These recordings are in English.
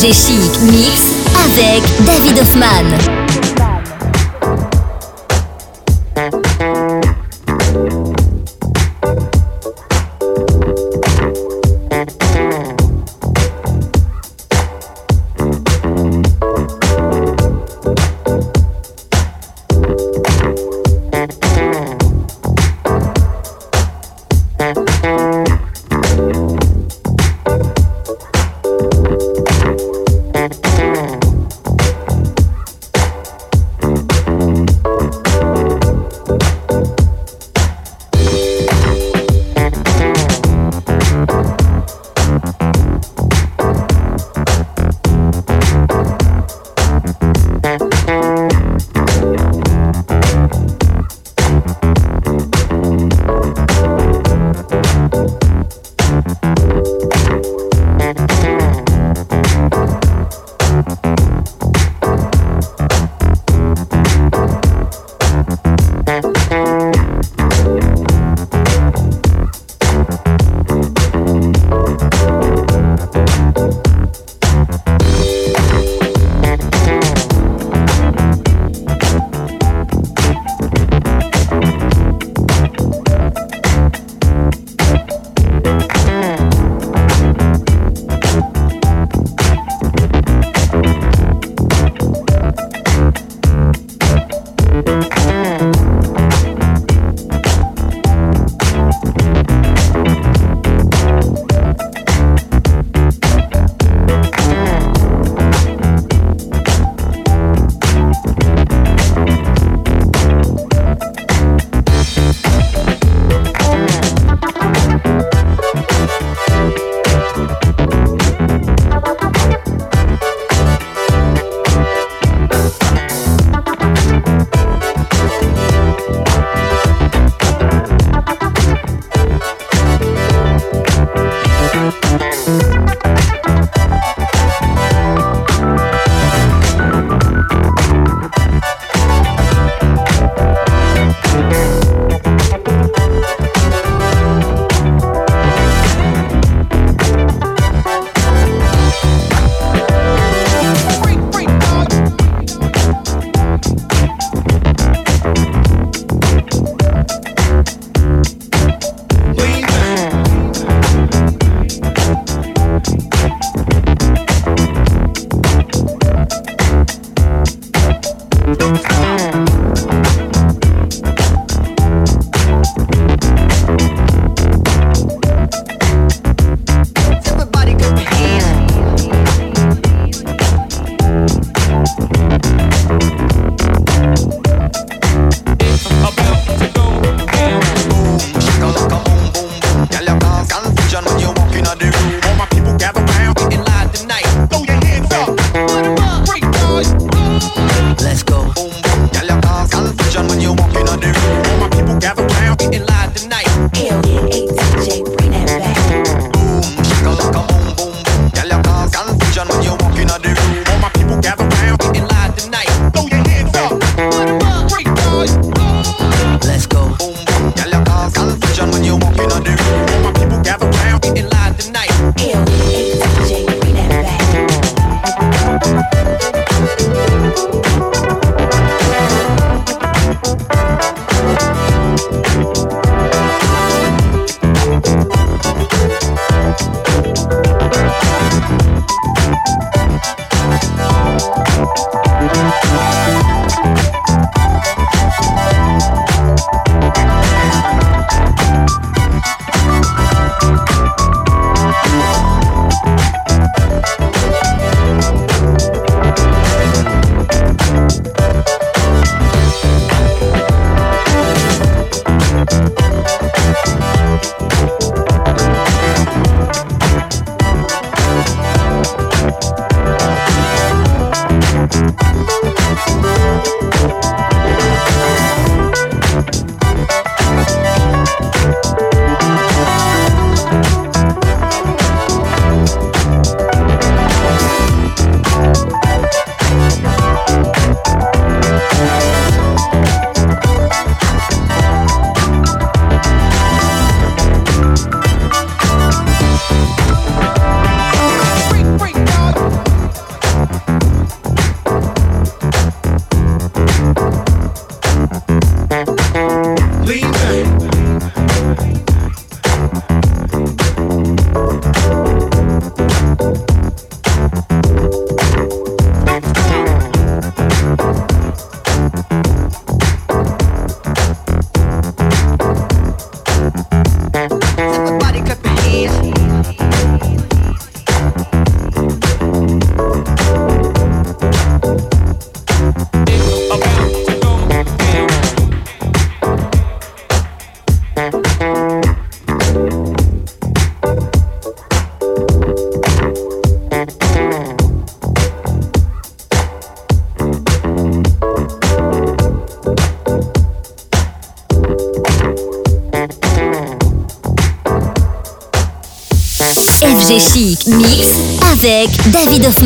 FG Chic Mix avec David Hoffman.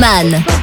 David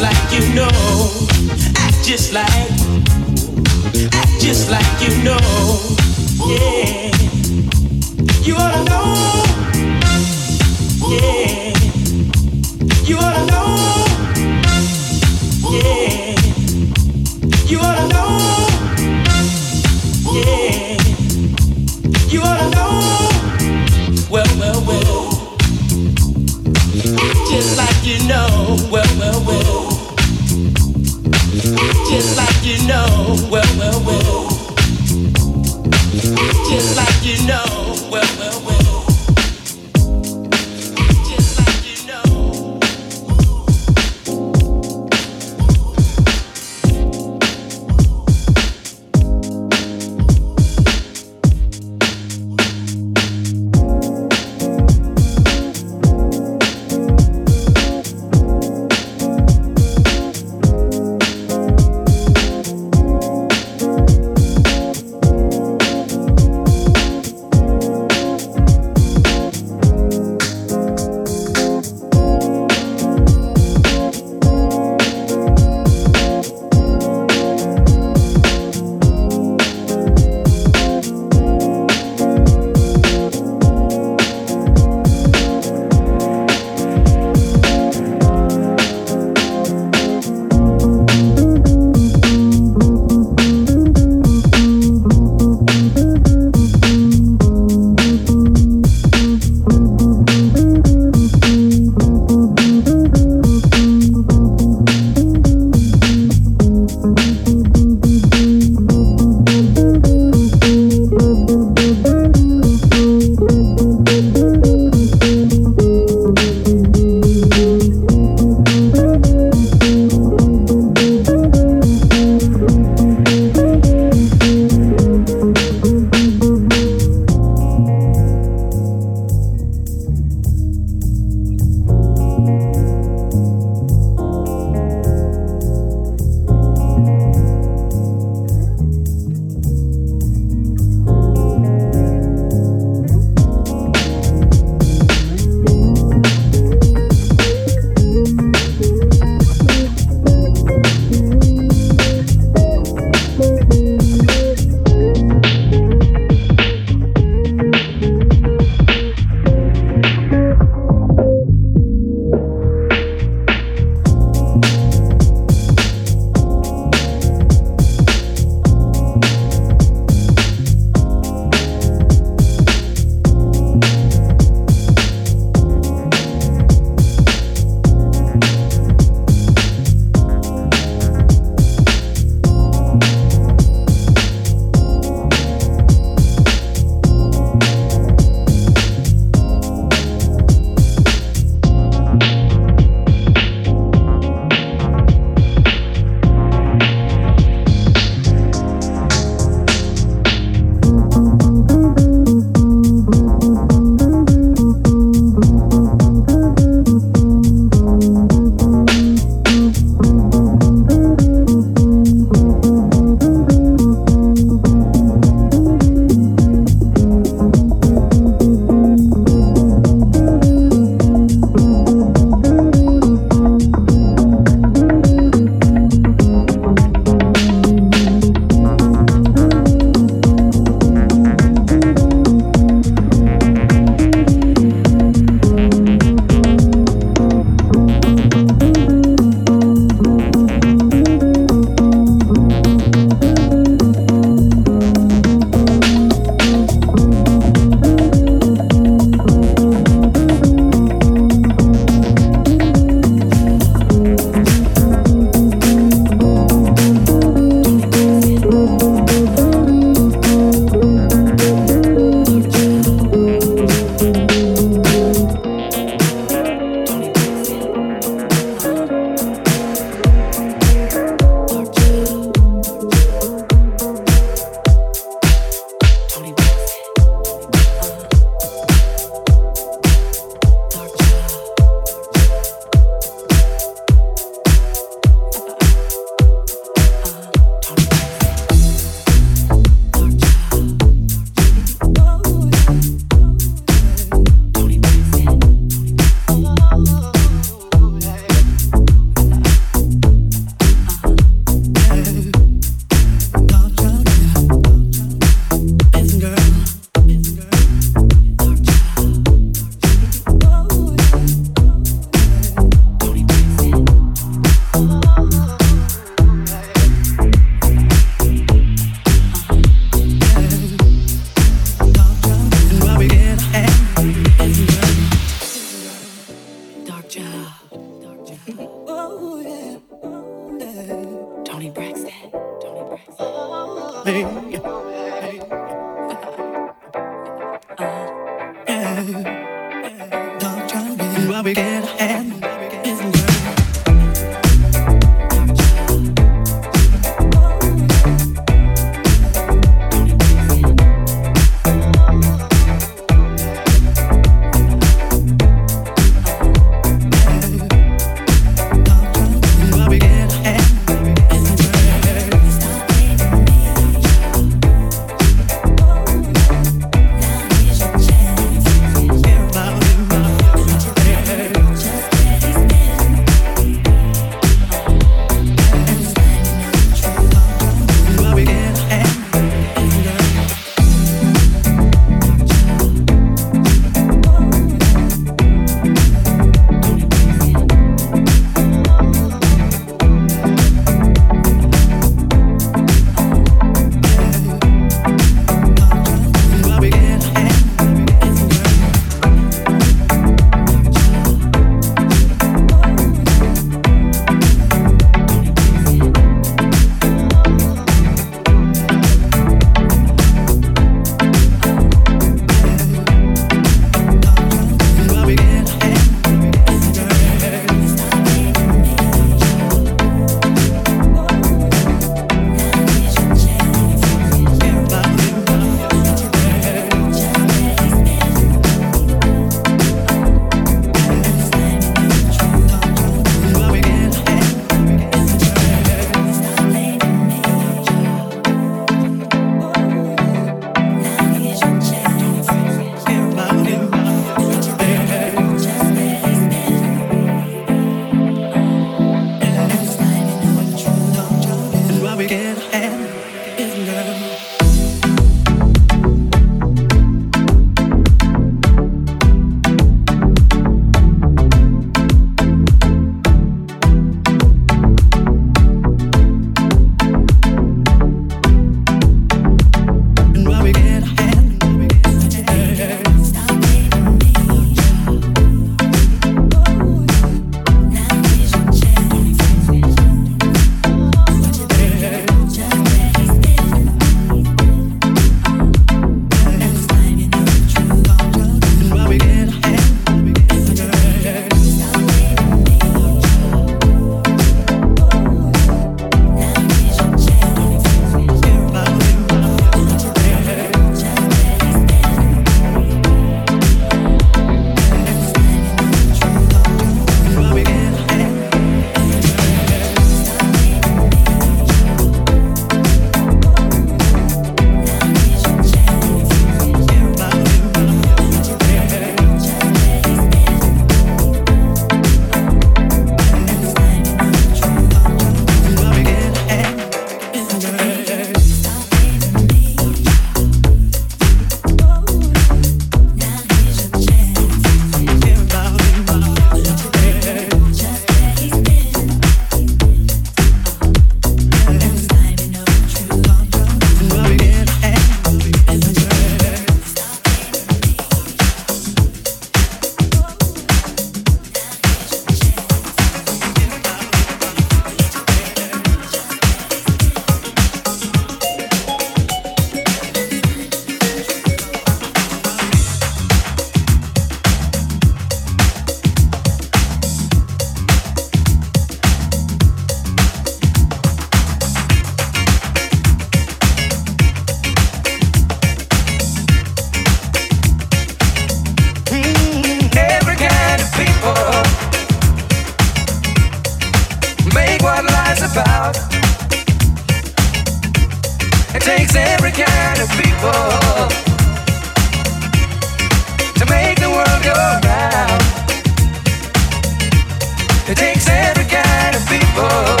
It takes every kind of people.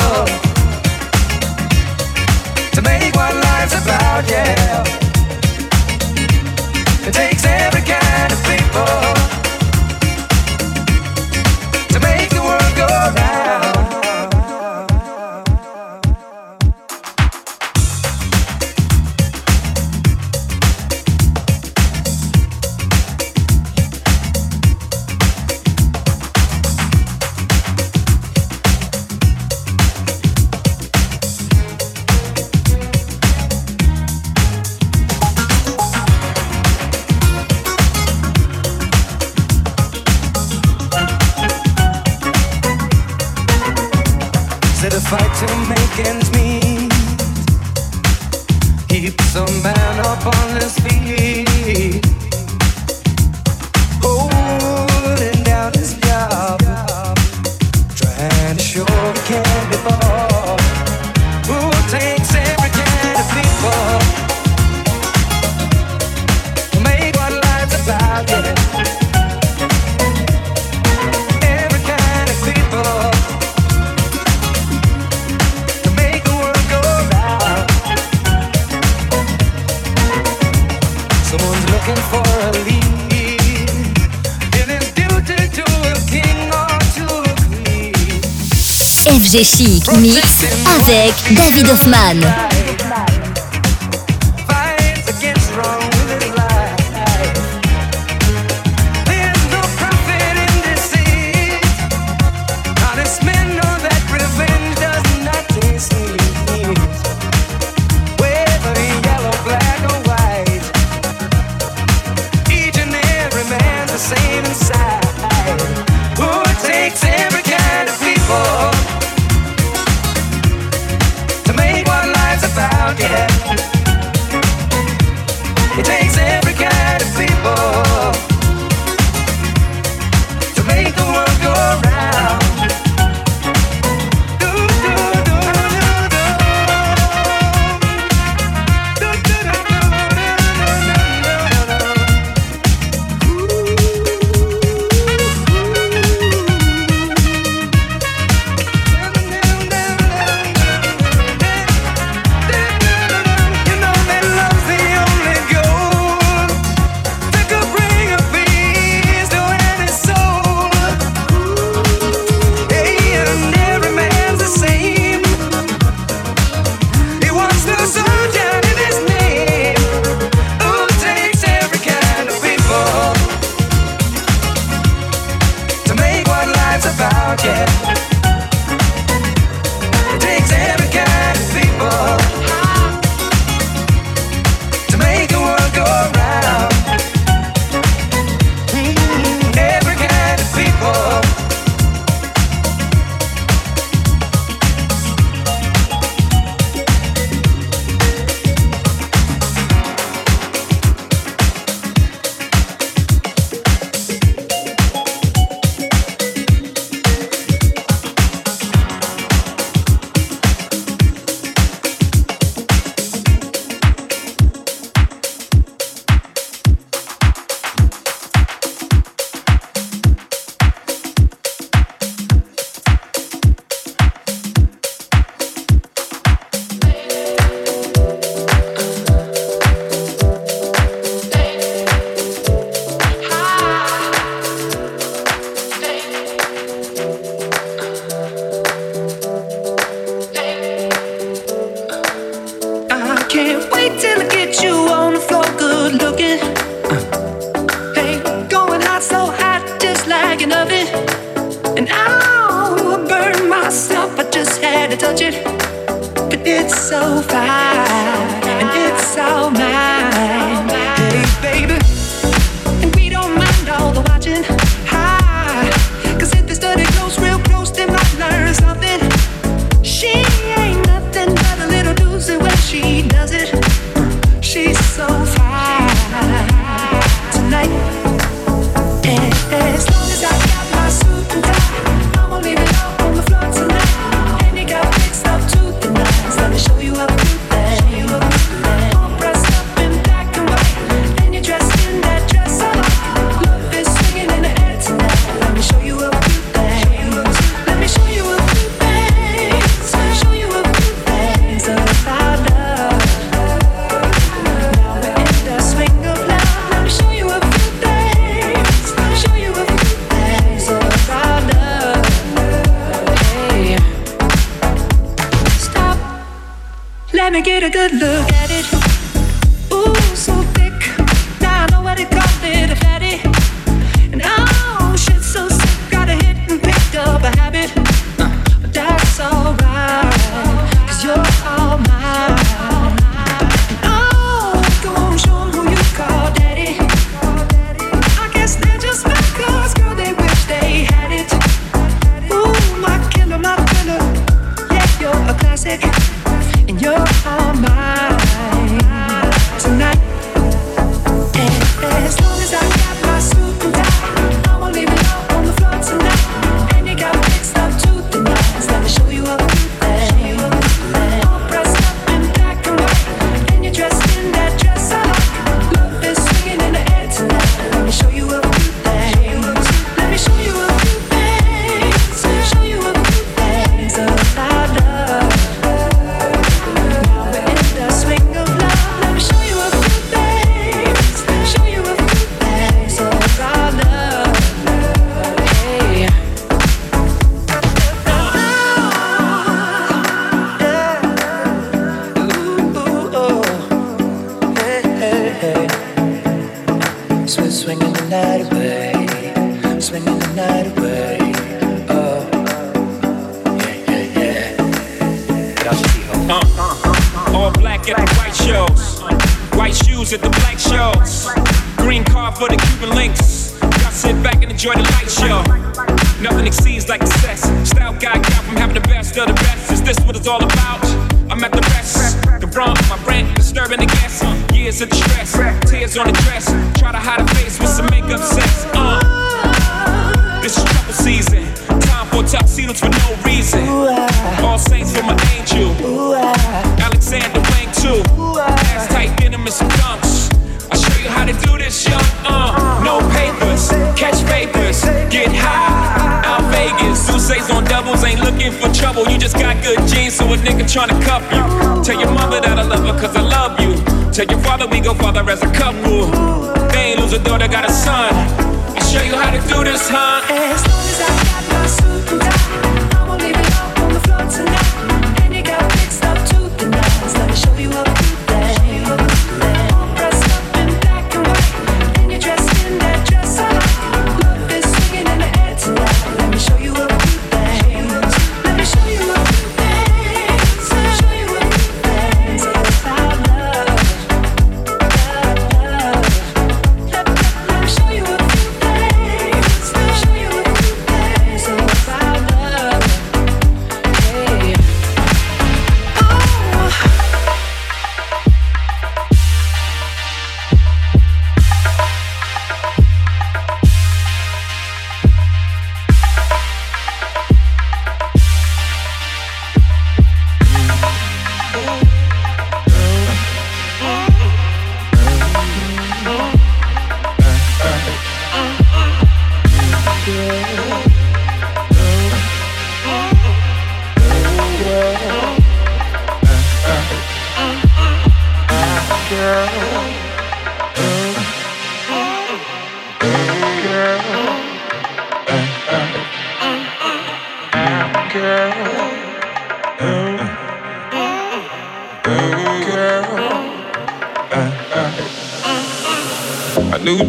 FG Chic Mix avec David Hoffman.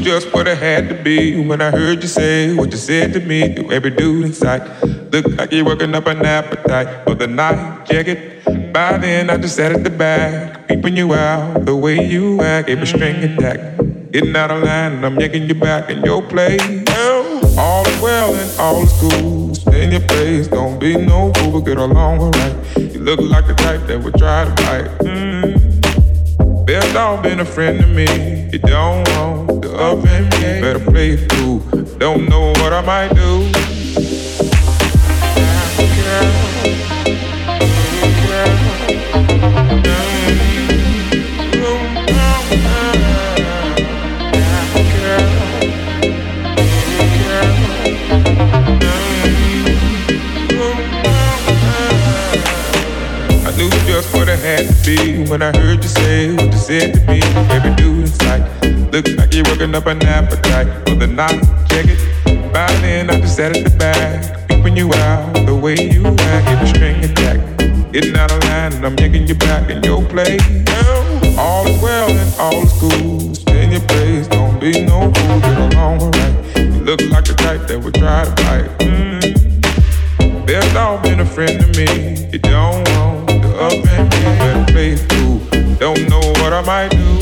Just what I had to be when I heard you say what you said to me. To every dude in sight, look like you're working up an appetite for the night. Check it. By then, I just sat at the back, peeping you out the way you act. Every string attack, getting out of line, and I'm yanking you back in your place. All is well and all is cool. Stay in your place, don't be no fool, but get along alright. You look like the type that would try to bite. Mm. Best been a friend to me. You don't want the up and me. Better play it cool. Don't know what I might do. Be when I heard you say what you said to me. Every dude in sight looks like you're working up an appetite for the night. Check it. By then, I just sat at the back, peeping you out the way you act. Every string attack, getting out of line, and I'm yanking you back in your place. All is well and all is cool. Stay in your place, don't be no fool. Get along alright. You look like the type that would try to bite. Mm. Best dog been a friend to me. You don't want Don't know what I might do.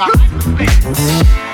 Bye.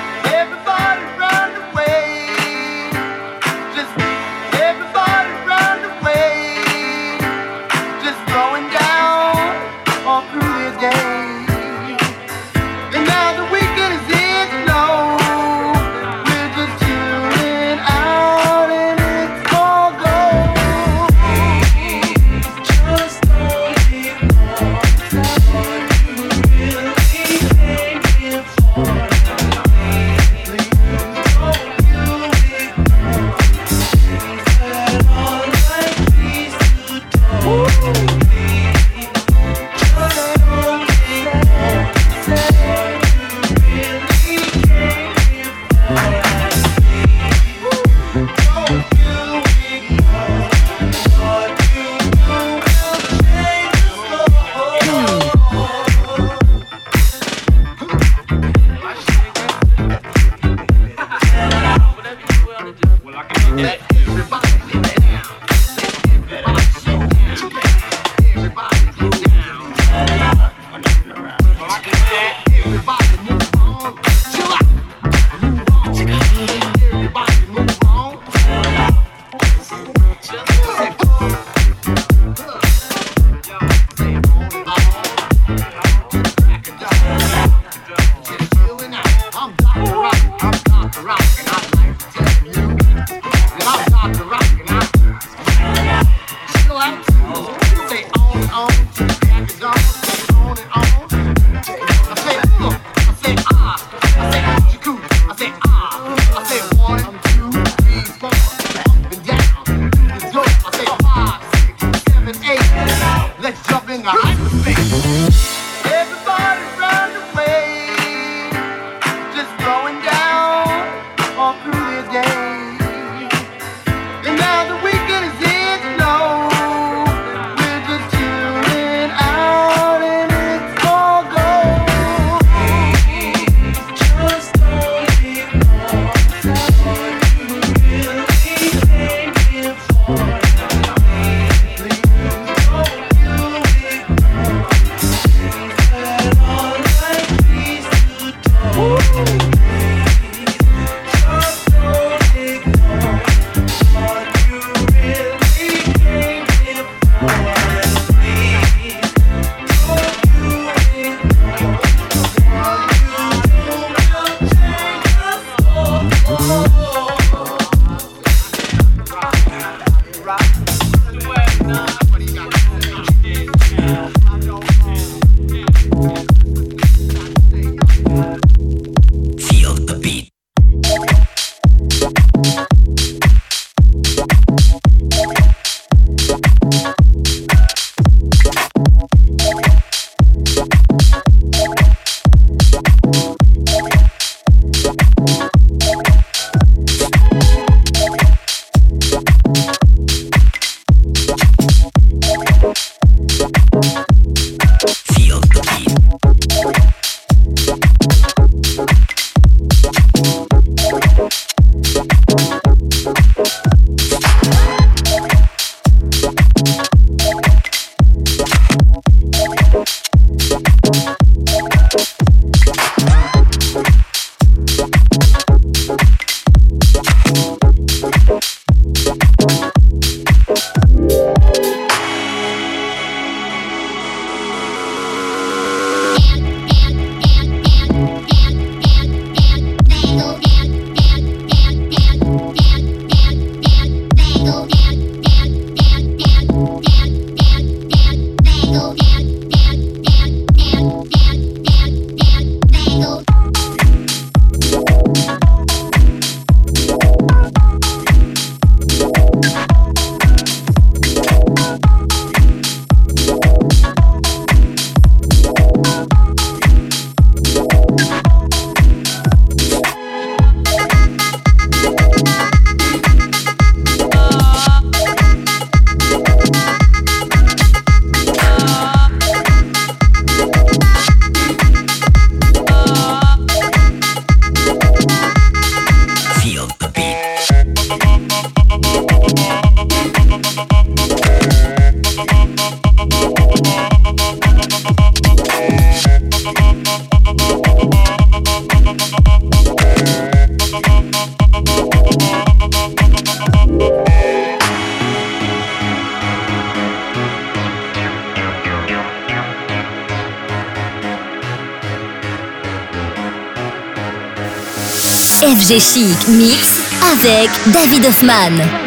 Hoffman.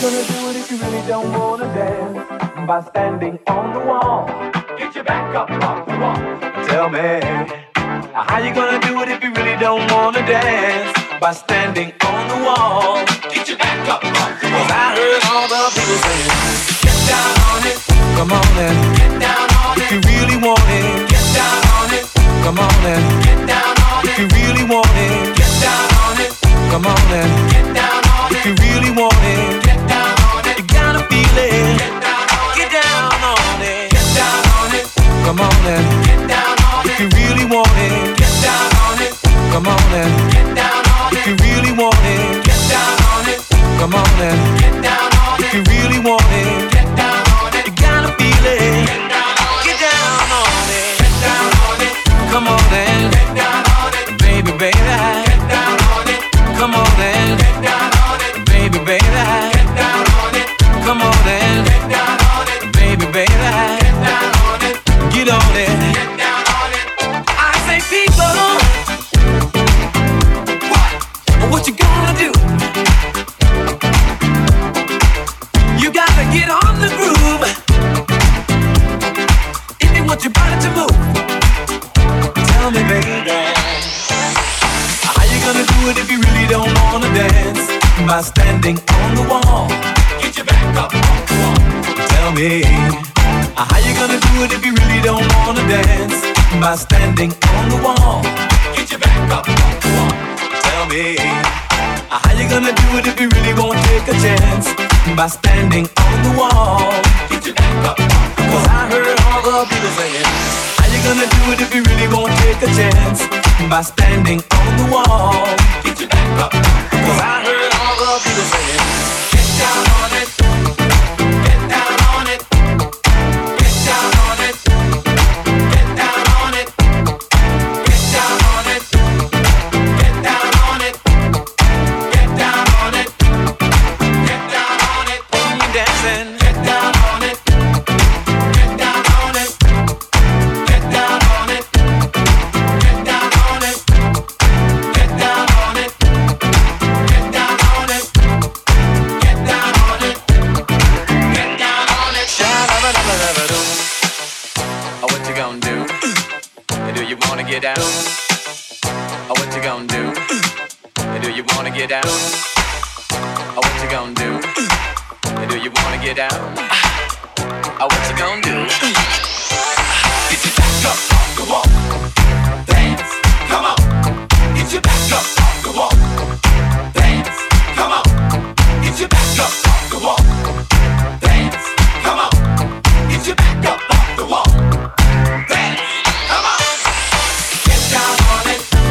gonna do it if you really don't wanna dance by standing on the wall. Get your back up off the wall. Tell me how you gonna do it if you really don't wanna dance by standing on the wall. Get your back up off the wall. Cause I heard all the people saying, Get down on it. Come on then. Get down on if it. If you really want it. Get down on it. Come on then. Get down on if it. If you really want it. Get down on it. Come on then. Get down on if it. If you really want it. Get down on it. Get down on it. Come on then. Get down on it. If you really want it. Get down on it. Come on. Get down on it. If you really want it. Get down on it. Come on. Get down on it. If you really want it. Get down on it. You gotta feel it. Get down on it. Get down on it. Come on. Get down on it. Baby, baby. Get down on it. Come on. Get down on it. Baby, baby. Get down on it. Come on and get down on it, baby, baby. Get down on it, get on it. Get By standing on the wall. Get your back up. Cause I heard all the people saying, How you gonna do it if you really won't take a chance? By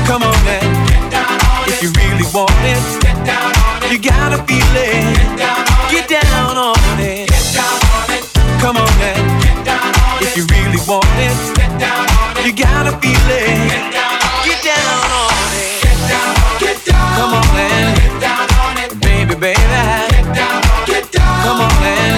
Come on now. If you really want it, you gotta feel it. Get down on it. Come on now. If you really want it, you gotta feel it. Get down on it. Get down. Come on it, Baby, baby. Get down. Come on now.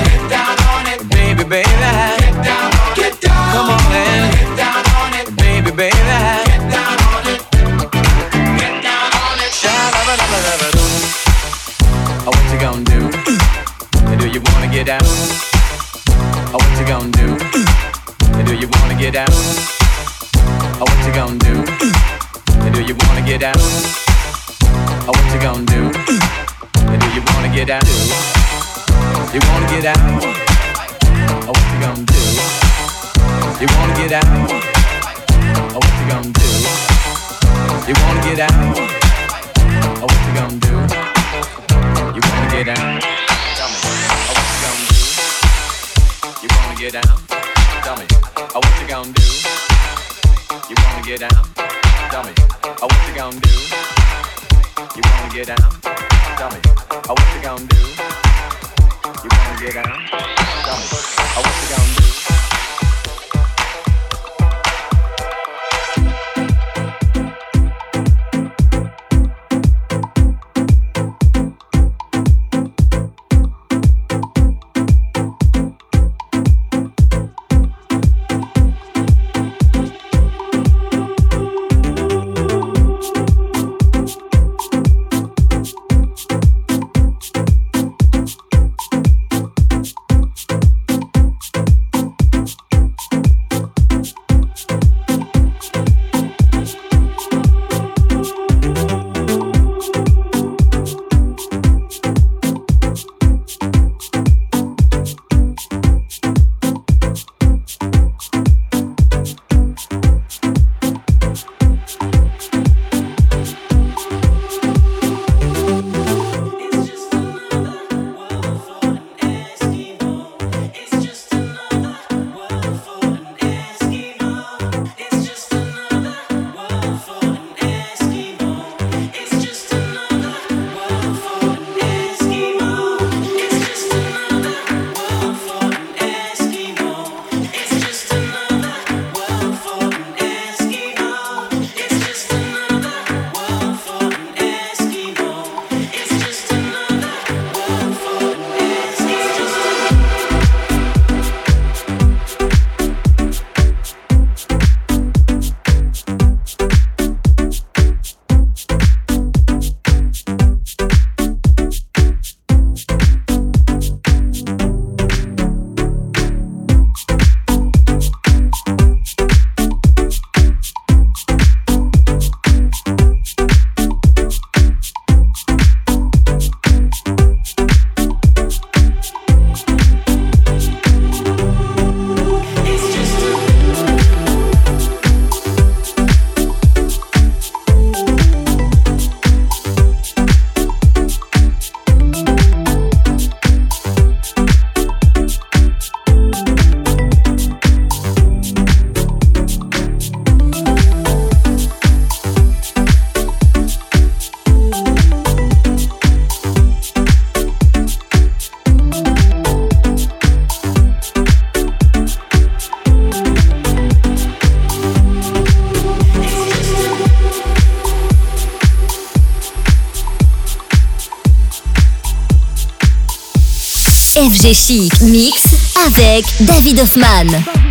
Get down? Oh, what you gonna do? And do you wanna get down? Oh, what you gonna do? And do you wanna get down? Oh, what you gonna do? And do you wanna get down? You wanna get out? Oh, what you gonna do? You wanna get out? Oh, what you gonna do? You wanna get out? Oh, what you gonna do? You wanna get down? Get down? Tell me. Oh, what you gonna do? You wanna get down? Tell me. Oh, what you gonna do? You wanna get down? Tell me. Oh, what you gonna do? You wanna get down? Tell me. Oh, what you gonna do? FG Chic Mix avec David Hoffman. David Hoffman.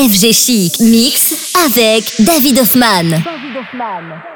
FG Chic Mix avec David Hoffman. David Hoffman.